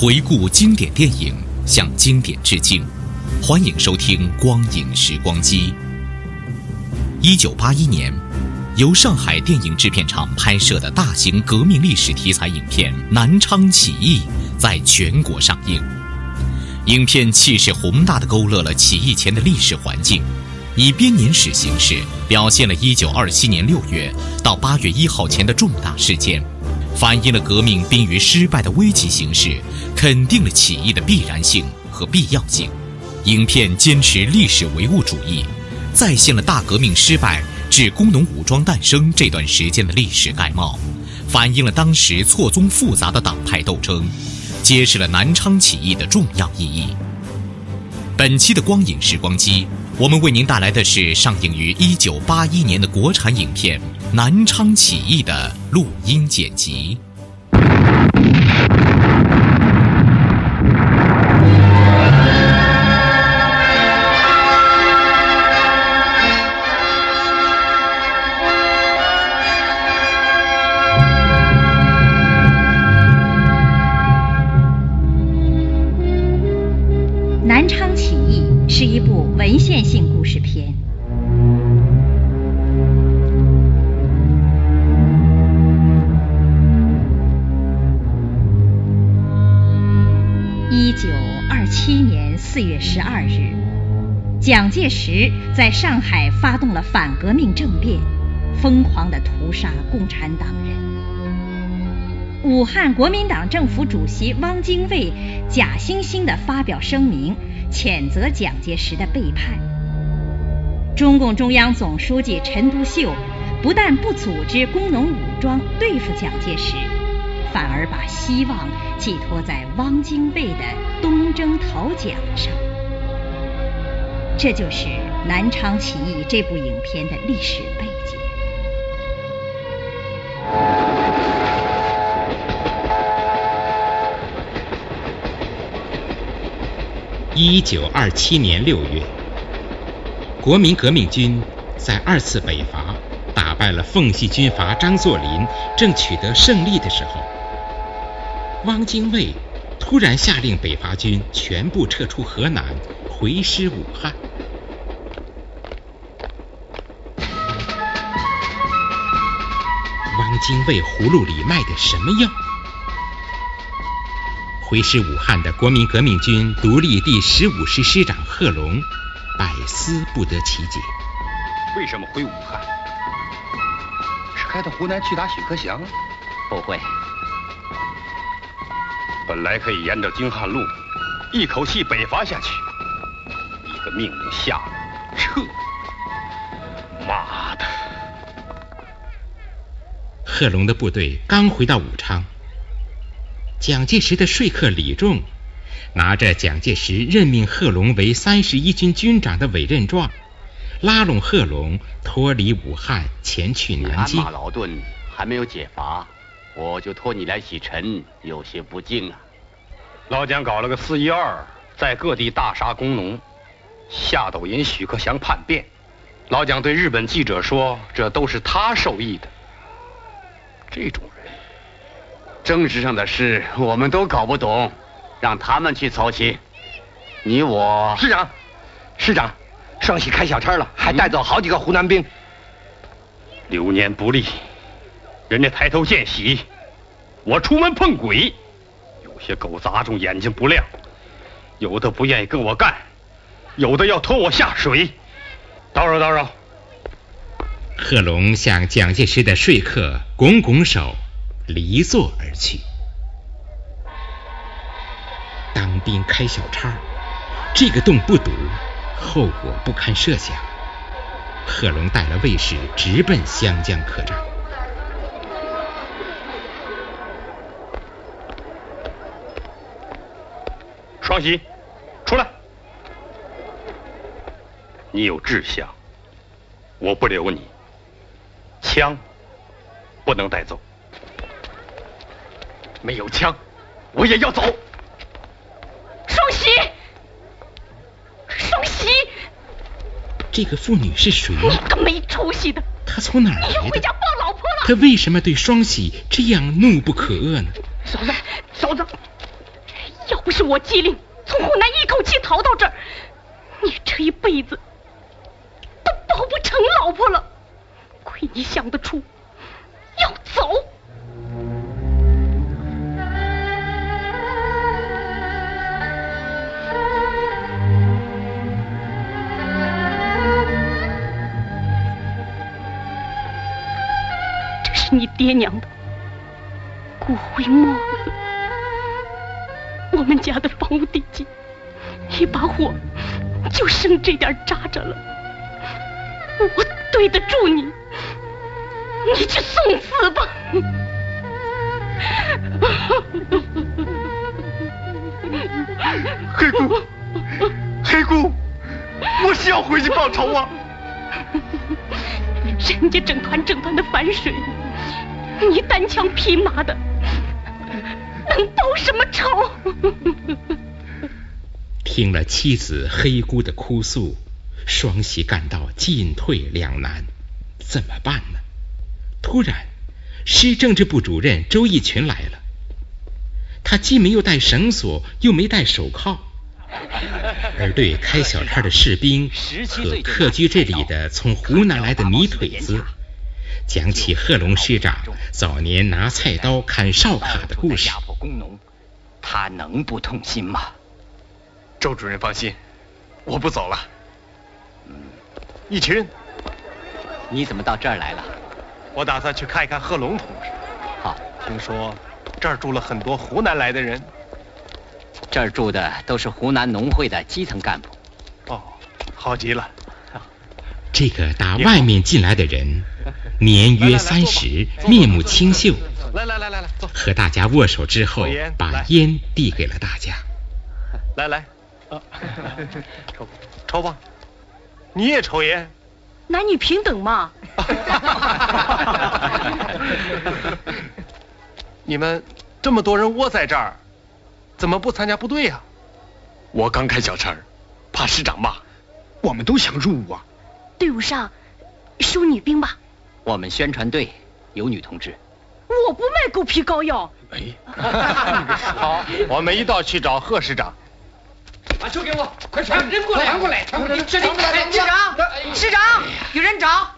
回顾经典电影，向经典致敬。欢迎收听《光影时光机》。一九八一年，由上海电影制片厂拍摄的大型革命历史题材影片《南昌起义》在全国上映。影片气势宏大地勾勒了起义前的历史环境，以编年史形式表现了一九二七年六月到八月一号前的重大事件。反映了革命濒于失败的危急形势，肯定了起义的必然性和必要性。影片坚持历史唯物主义，再现了大革命失败至工农武装诞生这段时间的历史概貌，反映了当时错综复杂的党派斗争，揭示了南昌起义的重要意义。本期的光影时光机，我们为您带来的是上映于一九八一年的国产影片。南昌起义的录音剪辑。蒋介石在上海发动了反革命政变，疯狂地屠杀共产党人。武汉国民党政府主席汪精卫假惺惺地发表声明，谴责蒋介石的背叛。中共中央总书记陈独秀不但不组织工农武装对付蒋介石。反而把希望寄托在汪精卫的东征讨蒋上，这就是《南昌起义》这部影片的历史背景。一九二七年六月，国民革命军在二次北伐打败了奉系军阀张作霖，正取得胜利的时候。汪精卫突然下令北伐军全部撤出河南，回师武汉。汪精卫葫芦里卖的什么药？回师武汉的国民革命军独立第十五师师长贺龙百思不得其解：为什么回武汉？是开到湖南去打许克祥？不会。本来可以沿着京汉路一口气北伐下去，一个命令下了，贺龙的部队刚回到武昌，蒋介石的说客李仲拿着蒋介石任命贺龙为三十一军军长的委任状，拉拢贺龙脱离武汉前去南京。鞍马劳顿还没有解乏。我就托你来洗尘，有些不敬啊。老蒋搞了个四一二，在各地大杀工农，夏斗寅、许克祥叛变。老蒋对日本记者说：“这都是他授意的。”这种人，政治上的事我们都搞不懂，让他们去操心。你我市长，市长，双喜开小差了，还带走好几个湖南兵。流年不利。人家抬头见喜，我出门碰鬼，有些狗杂种眼睛不亮，有的不愿意跟我干，有的要拖我下水，叨扰叨扰。贺龙向蒋介石的说客拱拱手，离座而去。当兵开小差，这个洞不堵，后果不堪设想。贺龙带了卫士直奔湘江客栈。双喜，出来！你有志向，我不留你。枪不能带走，没有枪，我也要走。双喜，双喜，这个妇女是谁？你个没出息的！她从哪儿来的？你又回家抱老婆了？她为什么对双喜这样怒不可遏呢？嫂子，嫂子，要不是我机灵，从湖南一口气逃到这儿，你这一辈子都抱不成老婆了。亏你想得出，要走。这是你爹娘的骨灰帽子，我们家的房屋地基一把火就剩这点渣渣了，我对得住你。你去送死吧！黑姑，黑姑，我是要回去报仇啊！人家整团整团的反水，你单枪匹马的，能报什么仇？听了妻子黑姑的哭诉，双喜感到进退两难，怎么办呢？突然，师政治部主任周义群来了。他既没有带绳索，又没戴手铐，而对开小差的士兵和客居这里的从湖南来的泥腿子，讲起贺龙师长早年拿菜刀砍哨卡的故事。他能不痛心吗？周主任放心，我不走了。嗯，一群，你怎么到这儿来了？我打算去看一看贺龙同志。好，听说这儿住了很多湖南来的人。这儿住的都是湖南农会的基层干部。哦，好极了。这个打外面进来的人，年约三十，面目清秀。来来来来来，坐。和大家握手之后，把烟递给了大家。来来，抽抽吧。你也抽烟？男女平等嘛。你们这么多人窝在这儿，怎么不参加部队呀？我刚开小差，怕师长骂。我们都想入伍啊。队伍上收女兵吧。我们宣传队有女同志。我不卖狗皮膏药。哎，好，我们一道去找贺师长。把球给我，快传扔过来，传过来，传过来。师长，师长，有人找。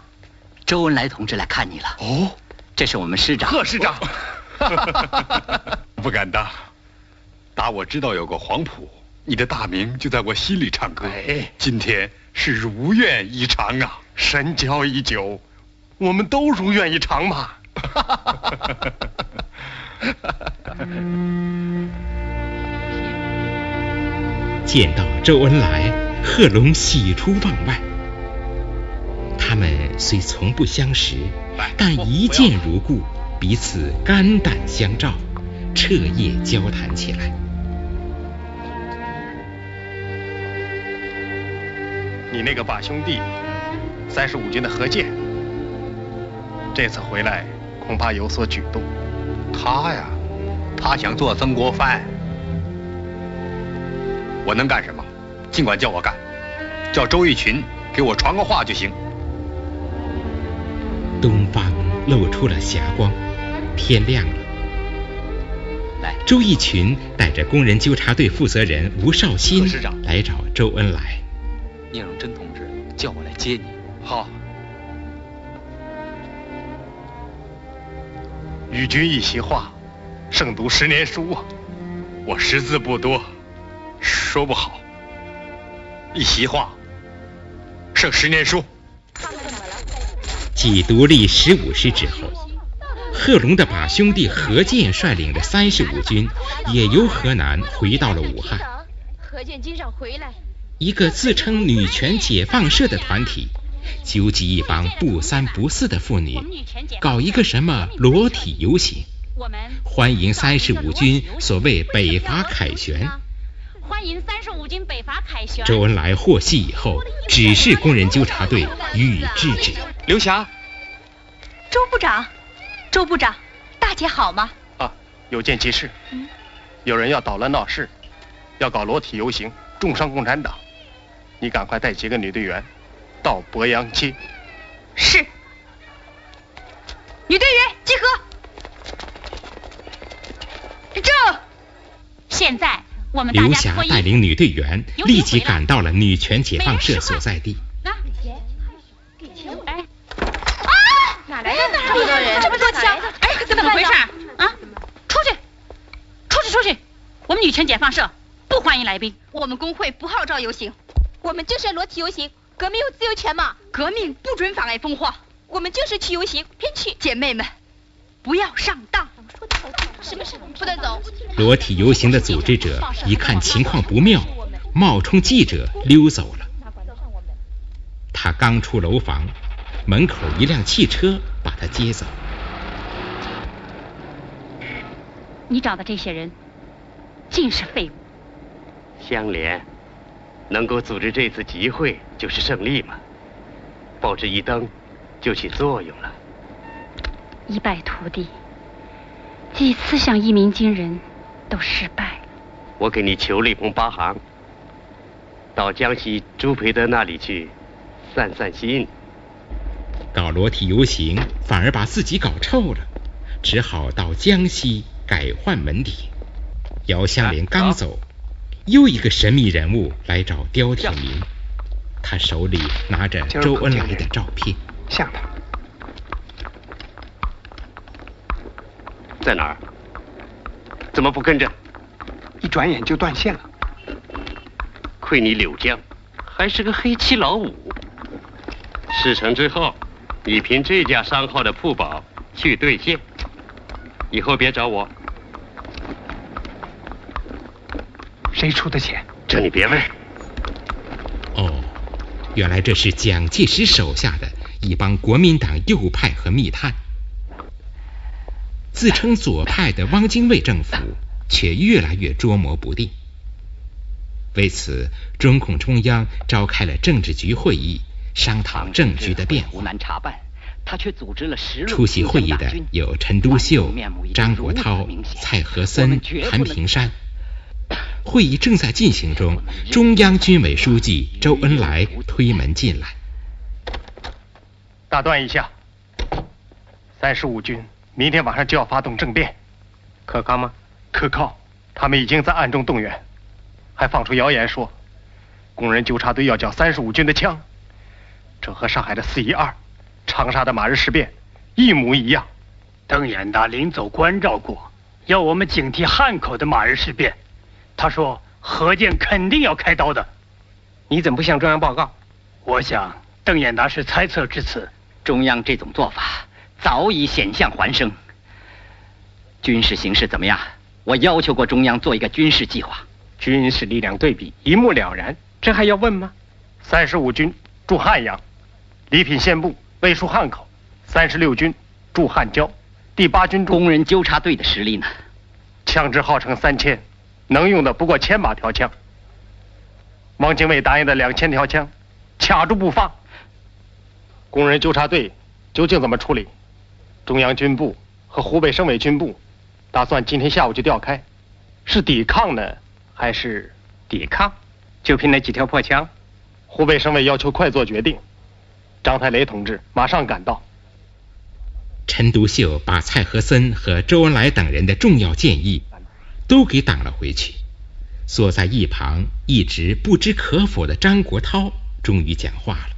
周恩来同志来看你了。哦，这是我们师长。贺师长。不敢当。打我知道有个黄埔，你的大名就在我心里唱歌。哎，今天是如愿以偿啊！神交已久，我们都如愿以偿嘛。见到周恩来，贺龙喜出望外。他们虽从不相识，但一见如故，彼此肝胆相照，彻夜交谈起来。你那个把兄弟，三十五军的何健，这次回来恐怕有所举动。他呀，他想做曾国藩。我能干什么？尽管叫我干，叫周玉群给我传个话就行。东方露出了霞光，天亮了。来，周义群带着工人纠察队负责人吴少新来找周恩来。聂荣臻同志叫我来接你。好。与君一席话，胜读十年书啊！我识字不多，说不好。一席话，胜十年书。继独立十五师之后，贺龙的把兄弟何健率领的三十五军也由河南回到了武汉。何健经常回来。一个自称女权解放社的团体，纠集一帮不三不四的妇女，搞一个什么裸体游行，欢迎三十五军所谓北伐凯旋。欢迎三十五军北伐凯旋。周恩来获悉以后，指示工人纠察队予以制止。刘霞，周部长，周部长，大姐好吗？啊，有件急事。嗯，有人要捣乱闹事，要搞裸体游行，重伤共产党。你赶快带几个女队员到鄱阳街。是。女队员集合。正。现在刘霞带领女队员立即赶到了女权解放社所在地。拿钱，给钱。哎。啊！哪来的那么多人？这么多枪？哎，怎么回事？啊！出去！出去！出去！我们女权解放社不欢迎来宾。我们工会不号召游行。我们就是裸体游行，革命有自由权嘛？革命不准妨碍风化，我们就是去游行，偏去。姐妹们，不要上当。什么事？不带走。裸体游行的组织者一看情况不妙，冒充记者溜走了。他刚出楼房，门口一辆汽车把他接走。你找的这些人，尽是废物。香莲。能够组织这次集会就是胜利嘛，报纸一登就起作用了。一败涂地，几次想一鸣惊人都失败。我给你求了一封八行，到江西朱培德那里去散散心。搞裸体游行反而把自己搞臭了，只好到江西改换门第。姚香莲刚走。又一个神秘人物来找刁铁明，他手里拿着周恩来的照片，像他，在哪儿？怎么不跟着？一转眼就断线了。亏你柳江还是个黑漆老五。事成之后，你凭这家商号的铺保去兑现，以后别找我。谁出的钱？这你别问。哦，原来这是蒋介石手下的一帮国民党右派和密探。自称左派的汪精卫政府却越来越捉摸不定。为此，中共中央召开了政治局会议，商讨政局的变化。出席会议的有陈独秀、张国焘、蔡和森、谭平山。会议正在进行中，中央军委书记周恩来推门进来。打断一下，三十五军明天晚上就要发动政变，可靠吗？可靠，他们已经在暗中动员，还放出谣言说，工人纠察队要缴三十五军的枪，这和上海的四一二、长沙的马日事变一模一样。邓演达临走关照过，要我们警惕汉口的马日事变。他说：“何健肯定要开刀的，你怎么不向中央报告？”我想邓演达是猜测至此。中央这种做法早已险象环生。军事形势怎么样？我要求过中央做一个军事计划。军事力量对比一目了然，这还要问吗？三十五军驻汉阳，礼品县部卫戍汉口；三十六军驻汉郊，第八军驻工人纠察队的实力呢？枪支号称三千。能用的不过千把条枪，汪精卫答应的两千条枪，卡住不放。工人纠察队究竟怎么处理？中央军部和湖北省委军部打算今天下午就调开，是抵抗呢，还是抵抗？就凭那几条破枪？湖北省委要求快做决定，张太雷同志马上赶到。陈独秀把蔡和森和周恩来等人的重要建议。都给挡了回去。坐在一旁一直不知可否的张国焘终于讲话了。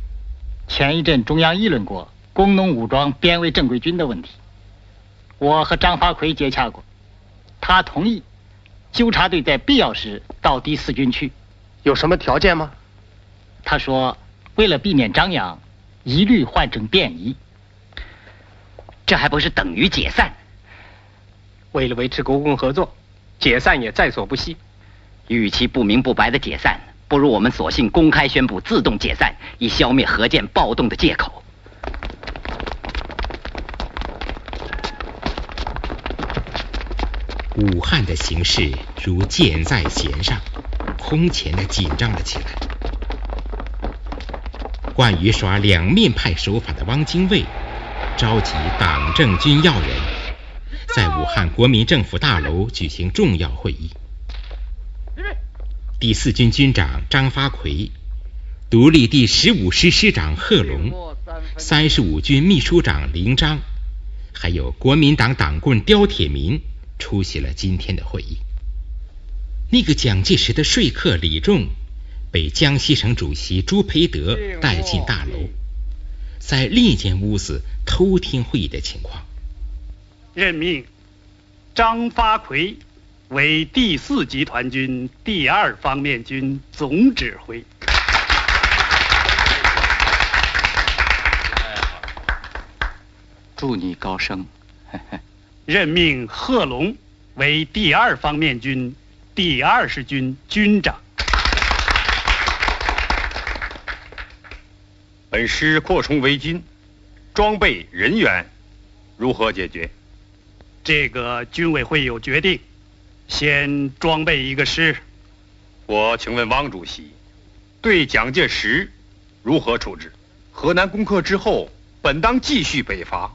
前一阵中央议论过工农武装编为正规军的问题，我和张发奎接洽过，他同意纠察队在必要时到第四军区。有什么条件吗？他说，为了避免张扬，一律换成便衣。这还不是等于解散？为了维持国共合作，解散也在所不惜。与其不明不白的解散，不如我们索性公开宣布自动解散，以消灭何键暴动的借口。武汉的形势如箭在弦上，空前的紧张了起来。惯于耍两面派手法的汪精卫，召集党政军要人，在武汉国民政府大楼举行重要会议。第四军军长张发奎、独立第十五师师长贺龙、三十五军秘书长林章，还有国民党党棍刁铁民出席了今天的会议。那个蒋介石的说客李仲被江西省主席朱培德带进大楼，在另一间屋子偷听会议的情况。任命张发奎。为第四集团军第二方面军总指挥。祝你高升。任命贺龙为第二方面军第二十军军长。本师扩充为军，装备人员如何解决？这个军委会有决定。先装备一个师。我请问汪主席，对蒋介石如何处置？河南攻克之后，本当继续北伐，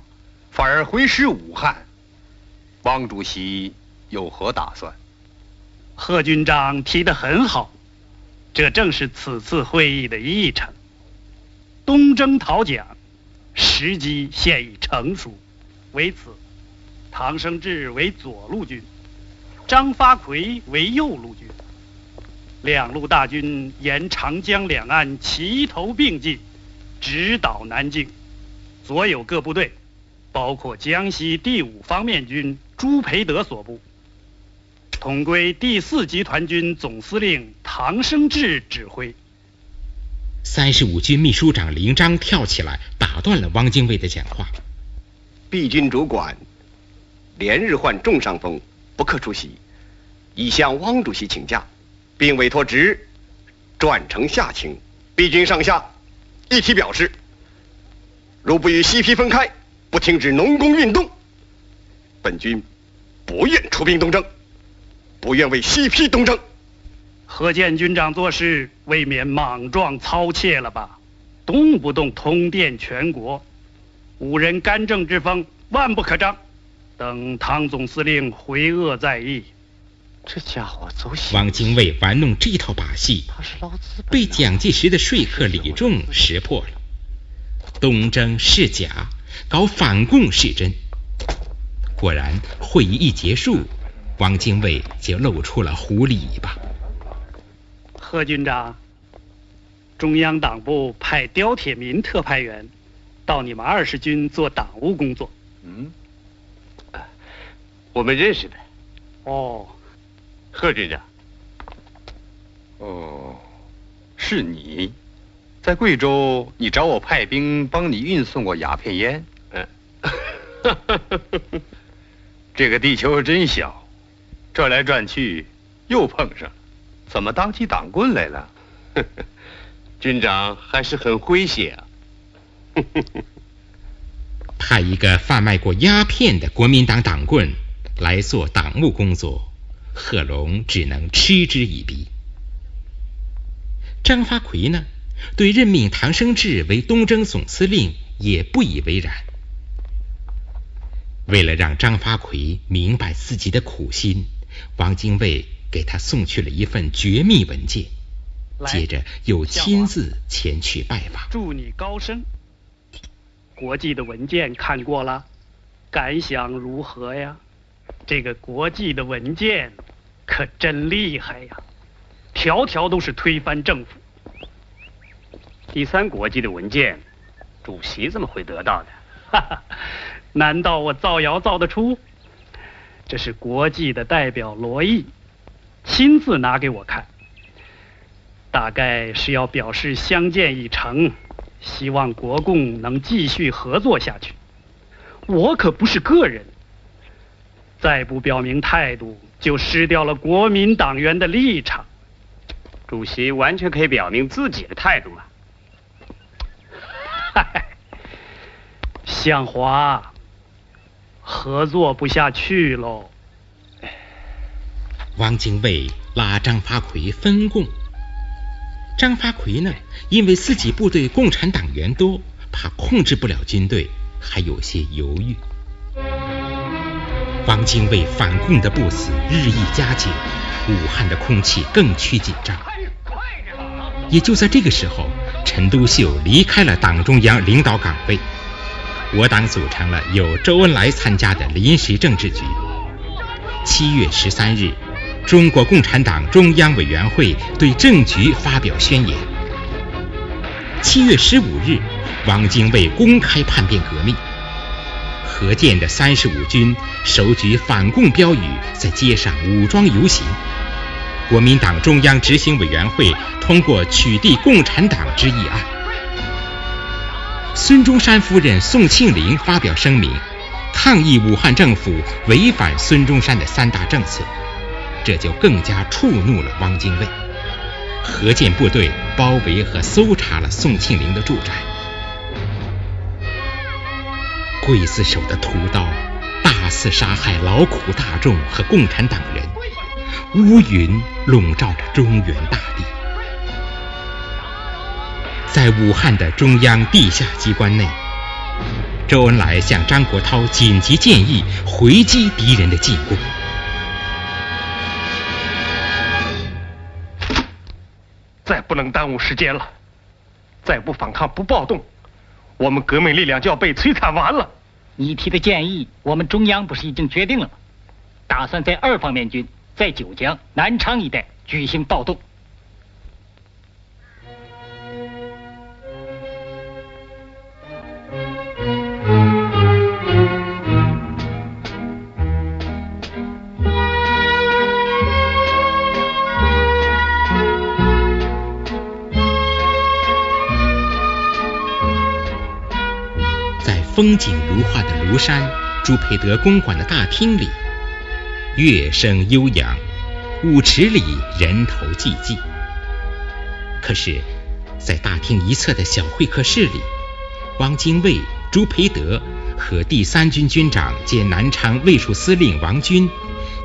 反而回师武汉。汪主席有何打算？贺军长提得很好，这正是此次会议的议程。东征讨蒋，时机现已成熟。为此，唐生智为左路军。张发奎为右路军，两路大军沿长江两岸齐头并进，直捣南京。所有各部队，包括江西第五方面军朱培德所部，统归第四集团军总司令唐生智指挥。三十五军秘书长林章跳起来打断了汪精卫的讲话：“毕军主管连日患重伤风。”不克出席，已向汪主席请假，并委托职转呈下情。毕军上下一体表示，如不与西皮分开，不停止农工运动，本军不愿出兵东征，不愿为西批东征。何建军长做事未免莽撞操切了吧？动不动通电全国，五人干政之风，万不可张。等汤总司令回鄂再议。这家伙走心。汪精卫玩弄这套把戏，被蒋介石的说客李仲识破了。东征是假，搞反共是真。果然，会议一结束，汪精卫就露出了狐狸尾巴。贺军长，中央党部派刁铁民特派员到你们二十军做党务工作。嗯。我们认识的，哦，贺军长，哦，是你，在贵州，你找我派兵帮你运送过鸦片烟。嗯，这个地球真小，转来转去又碰上，怎么当起党棍来了？军长还是很诙谐啊。派一个贩卖过鸦片的国民党党棍。来做党务工作，贺龙只能嗤之以鼻。张发奎呢，对任命唐生智为东征总司令也不以为然。为了让张发奎明白自己的苦心，王精卫给他送去了一份绝密文件，接着又亲自前去拜访。祝你高升。国际的文件看过了，感想如何呀？这个国际的文件可真厉害呀，条条都是推翻政府。第三国际的文件，主席怎么会得到的？哈哈，难道我造谣造得出？这是国际的代表罗毅亲自拿给我看，大概是要表示相见已成，希望国共能继续合作下去。我可不是个人，再不表明态度，就失掉了国民党员的立场。主席完全可以表明自己的态度啊！向华，合作不下去喽。汪精卫拉张发奎分共，张发奎呢，因为自己部队共产党员多，怕控制不了军队，还有些犹豫。汪精卫反共的步子日益加紧，武汉的空气更趋紧张。也就在这个时候，陈独秀离开了党中央领导岗位，我党组成了由周恩来参加的临时政治局。七月十三日，中国共产党中央委员会对政局发表宣言。七月十五日，汪精卫公开叛变革命，何键的三十五军手举反共标语在街上武装游行。国民党中央执行委员会通过取缔共产党之议案。孙中山夫人宋庆龄发表声明，抗议武汉政府违反孙中山的三大政策，这就更加触怒了汪精卫。何键部队包围和搜查了宋庆龄的住宅。刽子手的屠刀大肆杀害劳苦大众和共产党人。乌云笼罩着中原大地，在武汉的中央地下机关内，周恩来向张国焘紧急建议回击敌人的进攻。再不能耽误时间了，再不反抗、不暴动，我们革命力量就要被摧残完了。你提的建议，我们中央不是已经决定了吗？打算在二方面军。在九江、南昌一带举行暴动。风景如画的庐山朱培德公馆的大厅里。乐声悠扬，舞池里人头济济。可是，在大厅一侧的小会客室里，汪精卫、朱培德和第三军军长兼南昌卫戍司令王军、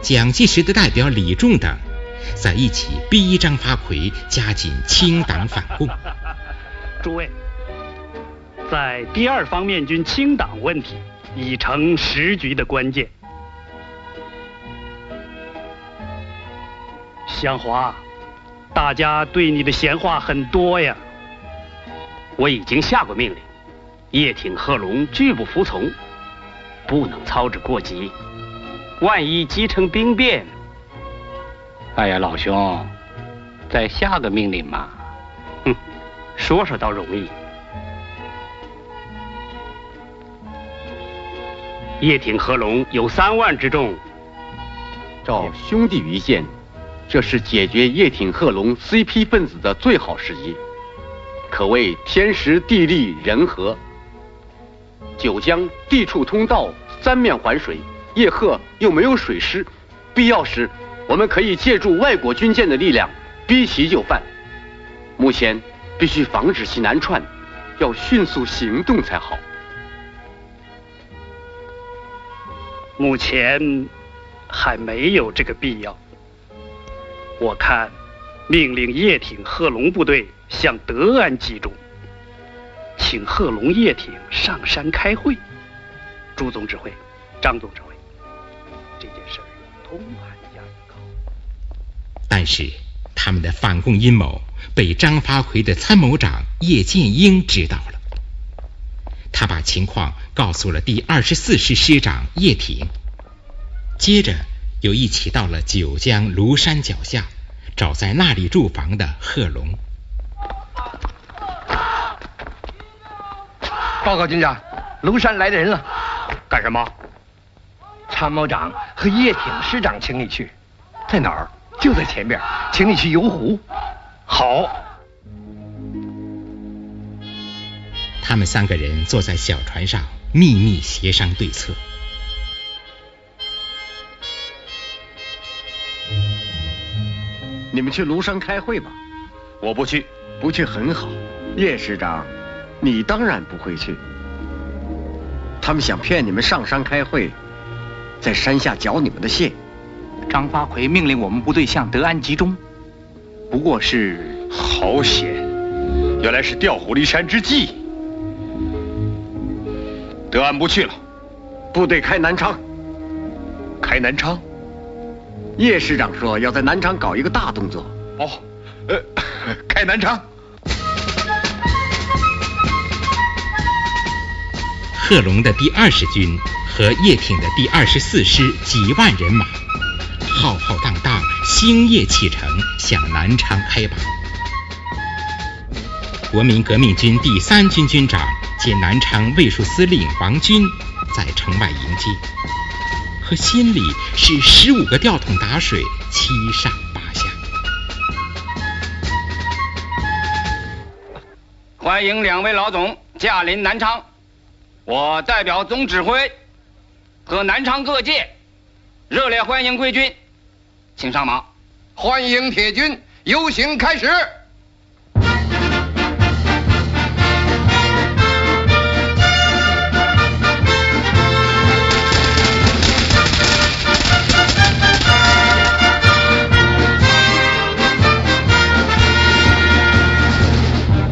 蒋介石的代表李仲等，在一起逼张发奎加紧清党反共。诸位，在第二方面军清党问题已成时局的关键。香华，大家对你的闲话很多呀。我已经下过命令，叶挺、贺龙拒不服从，不能操之过急。万一击成兵变，哎呀，老兄，再下个命令嘛。哼，说说倒容易。叶挺、贺龙有三万之众，照兄弟于线。这是解决叶挺、贺龙 CP 分子的最好时机，可谓天时地利人和。九江地处通道，三面环水，叶赫又没有水师，必要时我们可以借助外国军舰的力量逼其就范。目前必须防止其南窜，要迅速行动才好。目前还没有这个必要。我看，命令叶挺、贺龙部队向德安集中，请贺龙、叶挺上山开会。朱总指挥，张总指挥，这件事通盘加以考但是，他们的反共阴谋被张发奎的参谋长叶剑英知道了。他把情况告诉了第二十四师师长叶挺，接着。又一起到了九江庐山脚下，找在那里驻防的贺龙。报告军长，庐山来的人了。干什么？参谋长和叶挺师长请你去，在哪儿？就在前边，请你去游湖。好。他们三个人坐在小船上，秘密协商对策。你们去庐山开会吧。我不去，不去很好。叶师长，你当然不会去。他们想骗你们上山开会，在山下缴你们的械。张发奎命令我们部队向德安集中，不过是……好险！原来是调虎离山之计。德安不去了，部队开南昌。开南昌？叶师长说要在南昌搞一个大动作。哦，呃，开南昌。贺龙的第二十军和叶挺的第二十四师几万人马，浩浩荡荡星夜启程，向南昌开拔。国民革命军第三军军长兼南昌卫戍司令王军在城外迎接，和心里是十五个吊桶打水，七上八下。欢迎两位老总驾临南昌，我代表总指挥和南昌各界热烈欢迎贵军，请上马。欢迎铁军，游行开始。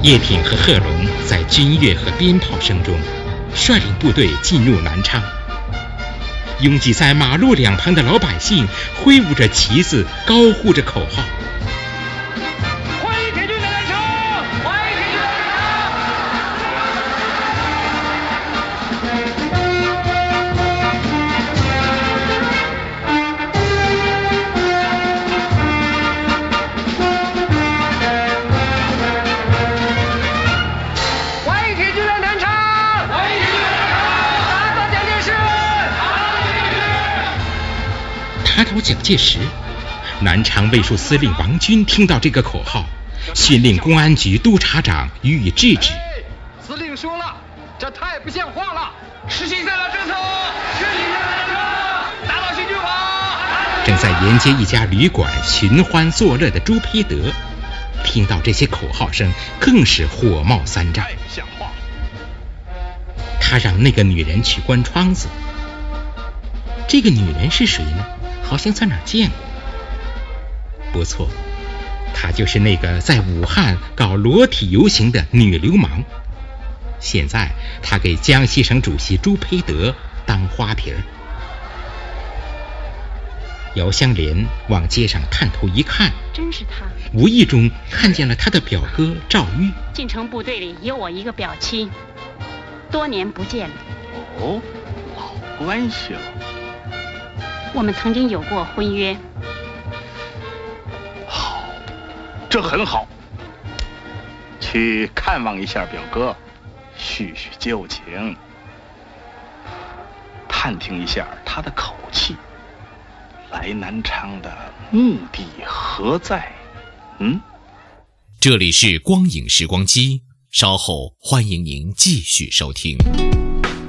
叶挺和贺龙在军乐和鞭炮声中，率领部队进入南昌。拥挤在马路两旁的老百姓挥舞着旗子，高呼着口号。打倒蒋介石！南昌卫戍司令王军听到这个口号，训令公安局督察长予以制止。司令说了，这太不像话了。实行三老政策，实行三老政策，打倒新军阀！正在沿街一家旅馆寻欢作乐的朱培德，听到这些口号声，更是火冒三丈。像话！他让那个女人去关窗子。这个女人是谁呢？好像在哪儿见过。不错，她就是那个在武汉搞裸体游行的女流氓。现在她给江西省主席朱培德当花瓶儿。姚香莲往街上探头一看，真是他。无意中看见了他的表哥赵玉。进城部队里有我一个表亲，多年不见了。哦，老关系了。我们曾经有过婚约。好，这很好。去看望一下表哥，叙叙旧情，探听一下他的口气。来南昌的目的何在？嗯？这里是光影时光机，稍后欢迎您继续收听。